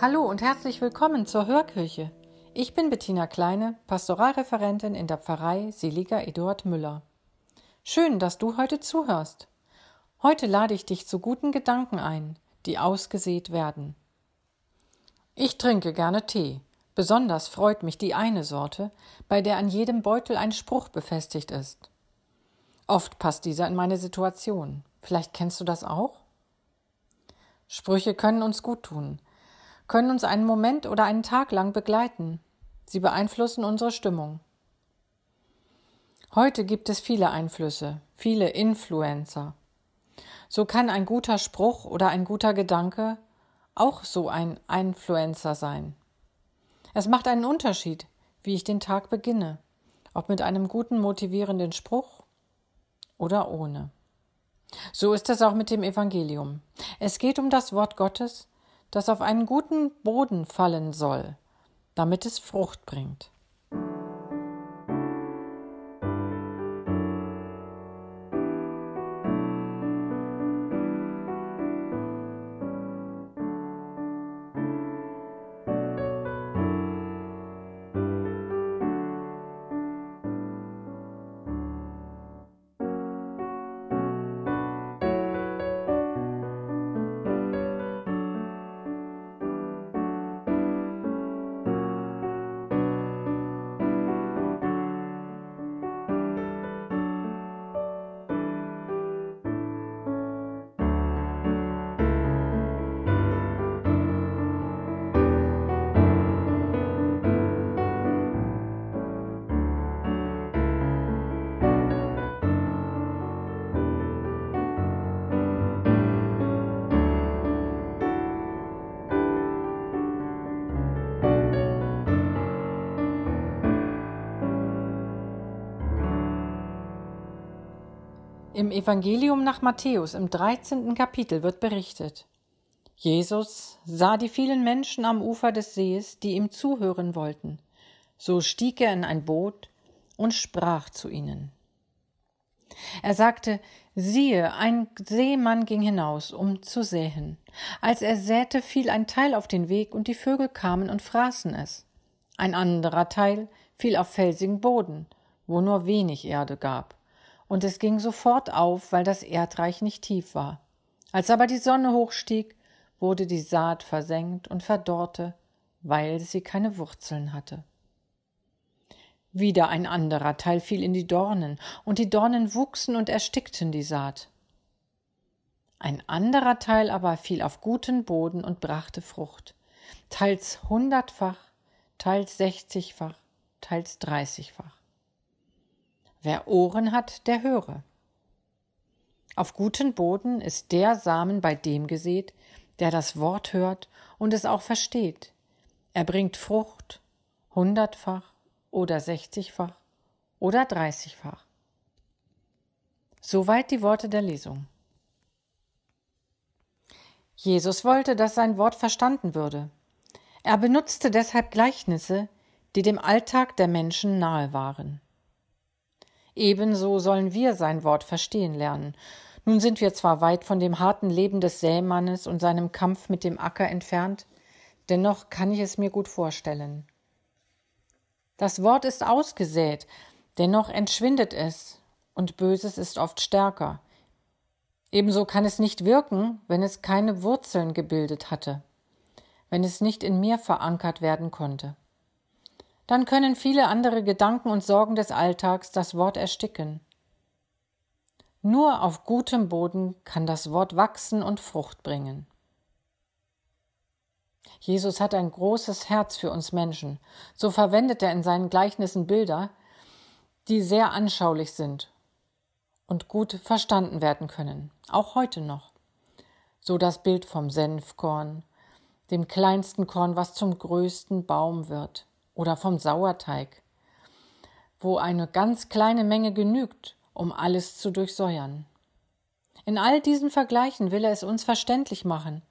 Hallo und herzlich willkommen zur Hörkirche. Ich bin Bettina Kleine, Pastoralreferentin in der Pfarrei Seliger Eduard Müller. Schön, dass du heute zuhörst. Heute lade ich dich zu guten Gedanken ein, die ausgesät werden. Ich trinke gerne Tee. Besonders freut mich die eine Sorte, bei der an jedem Beutel ein Spruch befestigt ist. Oft passt dieser in meine Situation. Vielleicht kennst du das auch? Sprüche können uns gut tun, können uns einen Moment oder einen Tag lang begleiten. Sie beeinflussen unsere Stimmung. Heute gibt es viele Einflüsse, viele Influencer. So kann ein guter Spruch oder ein guter Gedanke auch so ein Influencer sein. Es macht einen Unterschied, wie ich den Tag beginne, ob mit einem guten motivierenden Spruch oder ohne. So ist es auch mit dem Evangelium. Es geht um das Wort Gottes, das auf einen guten Boden fallen soll, damit es Frucht bringt. Im Evangelium nach Matthäus im 13. Kapitel wird berichtet. Jesus sah die vielen Menschen am Ufer des Sees, die ihm zuhören wollten. So stieg er in ein Boot und sprach zu ihnen. Er sagte, siehe, ein Seemann ging hinaus, um zu säen. Als er säte, fiel ein Teil auf den Weg, und die Vögel kamen und fraßen es. Ein anderer Teil fiel auf felsigen Boden, wo nur wenig Erde gab und es ging sofort auf, weil das Erdreich nicht tief war. Als aber die Sonne hochstieg, wurde die Saat versenkt und verdorrte, weil sie keine Wurzeln hatte. Wieder ein anderer Teil fiel in die Dornen, und die Dornen wuchsen und erstickten die Saat. Ein anderer Teil aber fiel auf guten Boden und brachte Frucht, teils hundertfach, teils sechzigfach, teils dreißigfach. Wer Ohren hat, der höre. Auf guten Boden ist der Samen bei dem gesät, der das Wort hört und es auch versteht. Er bringt Frucht, hundertfach oder sechzigfach oder dreißigfach. Soweit die Worte der Lesung. Jesus wollte, dass sein Wort verstanden würde. Er benutzte deshalb Gleichnisse, die dem Alltag der Menschen nahe waren. Ebenso sollen wir sein Wort verstehen lernen. Nun sind wir zwar weit von dem harten Leben des Sämannes und seinem Kampf mit dem Acker entfernt, dennoch kann ich es mir gut vorstellen. Das Wort ist ausgesät, dennoch entschwindet es, und Böses ist oft stärker. Ebenso kann es nicht wirken, wenn es keine Wurzeln gebildet hatte, wenn es nicht in mir verankert werden konnte dann können viele andere Gedanken und Sorgen des Alltags das Wort ersticken. Nur auf gutem Boden kann das Wort wachsen und Frucht bringen. Jesus hat ein großes Herz für uns Menschen. So verwendet er in seinen Gleichnissen Bilder, die sehr anschaulich sind und gut verstanden werden können, auch heute noch. So das Bild vom Senfkorn, dem kleinsten Korn, was zum größten Baum wird oder vom Sauerteig, wo eine ganz kleine Menge genügt, um alles zu durchsäuern. In all diesen Vergleichen will er es uns verständlich machen,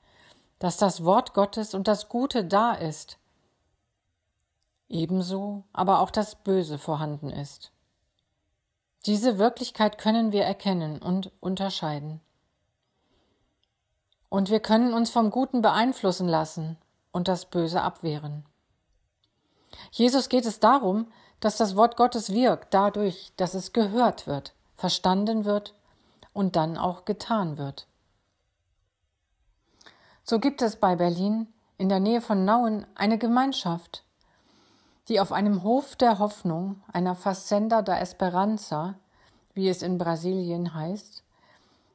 dass das Wort Gottes und das Gute da ist, ebenso aber auch das Böse vorhanden ist. Diese Wirklichkeit können wir erkennen und unterscheiden. Und wir können uns vom Guten beeinflussen lassen und das Böse abwehren. Jesus geht es darum, dass das Wort Gottes wirkt, dadurch, dass es gehört wird, verstanden wird und dann auch getan wird. So gibt es bei Berlin in der Nähe von Nauen eine Gemeinschaft, die auf einem Hof der Hoffnung, einer Facenda da Esperanza, wie es in Brasilien heißt,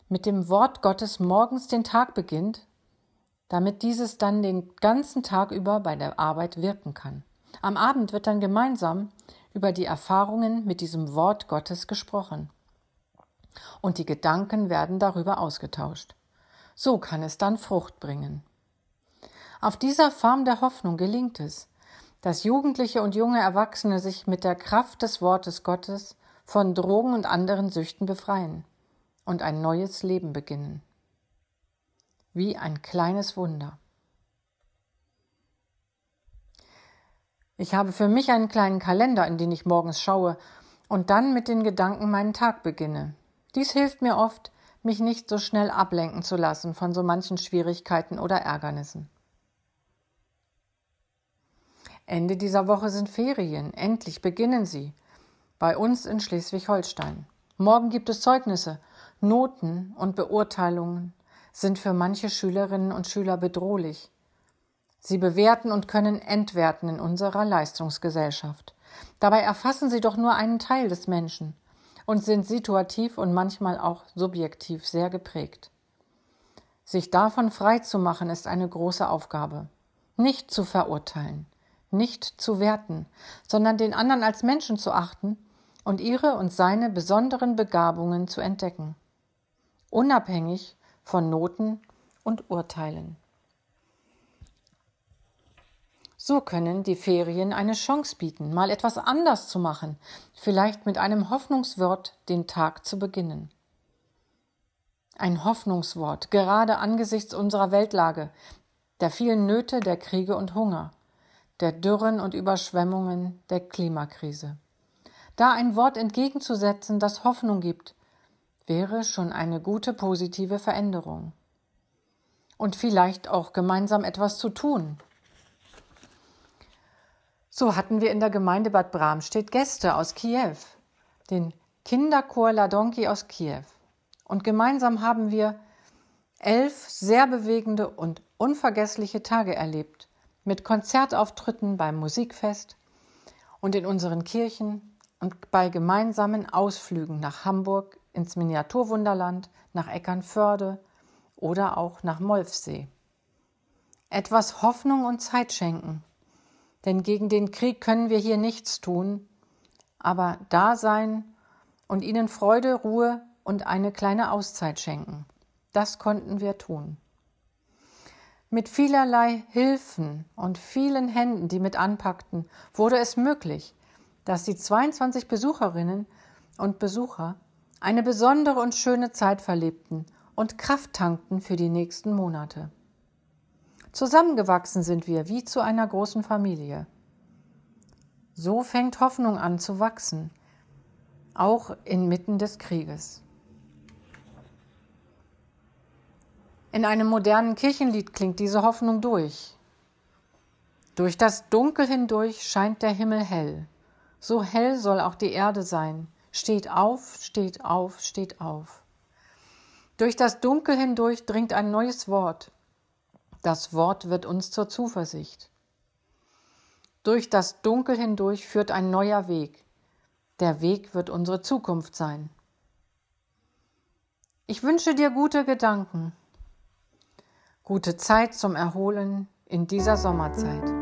mit dem Wort Gottes morgens den Tag beginnt, damit dieses dann den ganzen Tag über bei der Arbeit wirken kann. Am Abend wird dann gemeinsam über die Erfahrungen mit diesem Wort Gottes gesprochen. Und die Gedanken werden darüber ausgetauscht. So kann es dann Frucht bringen. Auf dieser Farm der Hoffnung gelingt es, dass Jugendliche und junge Erwachsene sich mit der Kraft des Wortes Gottes von Drogen und anderen Süchten befreien und ein neues Leben beginnen. Wie ein kleines Wunder. Ich habe für mich einen kleinen Kalender, in den ich morgens schaue und dann mit den Gedanken meinen Tag beginne. Dies hilft mir oft, mich nicht so schnell ablenken zu lassen von so manchen Schwierigkeiten oder Ärgernissen. Ende dieser Woche sind Ferien. Endlich beginnen sie. Bei uns in Schleswig-Holstein. Morgen gibt es Zeugnisse. Noten und Beurteilungen sind für manche Schülerinnen und Schüler bedrohlich. Sie bewerten und können entwerten in unserer Leistungsgesellschaft. Dabei erfassen sie doch nur einen Teil des Menschen und sind situativ und manchmal auch subjektiv sehr geprägt. Sich davon frei zu machen ist eine große Aufgabe. Nicht zu verurteilen, nicht zu werten, sondern den anderen als Menschen zu achten und ihre und seine besonderen Begabungen zu entdecken, unabhängig von Noten und Urteilen. So können die Ferien eine Chance bieten, mal etwas anders zu machen, vielleicht mit einem Hoffnungswort den Tag zu beginnen. Ein Hoffnungswort, gerade angesichts unserer Weltlage, der vielen Nöte, der Kriege und Hunger, der Dürren und Überschwemmungen, der Klimakrise. Da ein Wort entgegenzusetzen, das Hoffnung gibt, wäre schon eine gute positive Veränderung. Und vielleicht auch gemeinsam etwas zu tun. So hatten wir in der Gemeinde Bad Bramstedt Gäste aus Kiew, den Kinderchor Ladonki aus Kiew. Und gemeinsam haben wir elf sehr bewegende und unvergessliche Tage erlebt, mit Konzertauftritten beim Musikfest und in unseren Kirchen, und bei gemeinsamen Ausflügen nach Hamburg ins Miniaturwunderland, nach Eckernförde oder auch nach Molfsee. Etwas Hoffnung und Zeit schenken, denn gegen den Krieg können wir hier nichts tun, aber da sein und ihnen Freude, Ruhe und eine kleine Auszeit schenken. Das konnten wir tun. Mit vielerlei Hilfen und vielen Händen, die mit anpackten, wurde es möglich, dass die 22 Besucherinnen und Besucher eine besondere und schöne Zeit verlebten und Kraft tankten für die nächsten Monate. Zusammengewachsen sind wir wie zu einer großen Familie. So fängt Hoffnung an zu wachsen, auch inmitten des Krieges. In einem modernen Kirchenlied klingt diese Hoffnung durch. Durch das Dunkel hindurch scheint der Himmel hell. So hell soll auch die Erde sein. Steht auf, steht auf, steht auf. Durch das Dunkel hindurch dringt ein neues Wort. Das Wort wird uns zur Zuversicht. Durch das Dunkel hindurch führt ein neuer Weg. Der Weg wird unsere Zukunft sein. Ich wünsche dir gute Gedanken, gute Zeit zum Erholen in dieser Sommerzeit.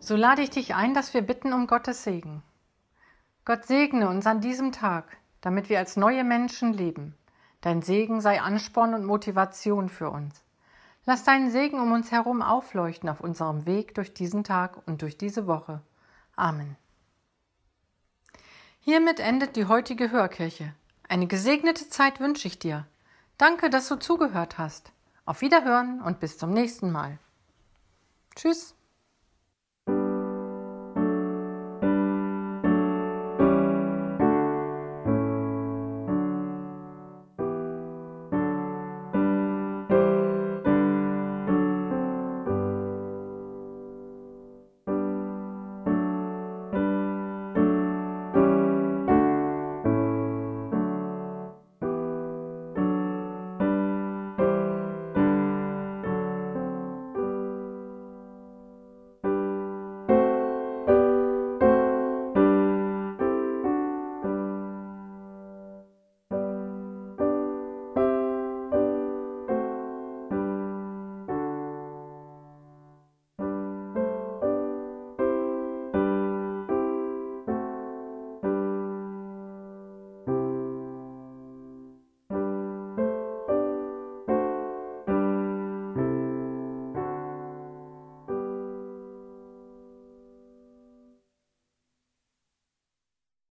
So lade ich dich ein, dass wir bitten um Gottes Segen. Gott segne uns an diesem Tag, damit wir als neue Menschen leben. Dein Segen sei Ansporn und Motivation für uns. Lass deinen Segen um uns herum aufleuchten auf unserem Weg durch diesen Tag und durch diese Woche. Amen. Hiermit endet die heutige Hörkirche. Eine gesegnete Zeit wünsche ich dir. Danke, dass du zugehört hast. Auf Wiederhören und bis zum nächsten Mal. Tschüss.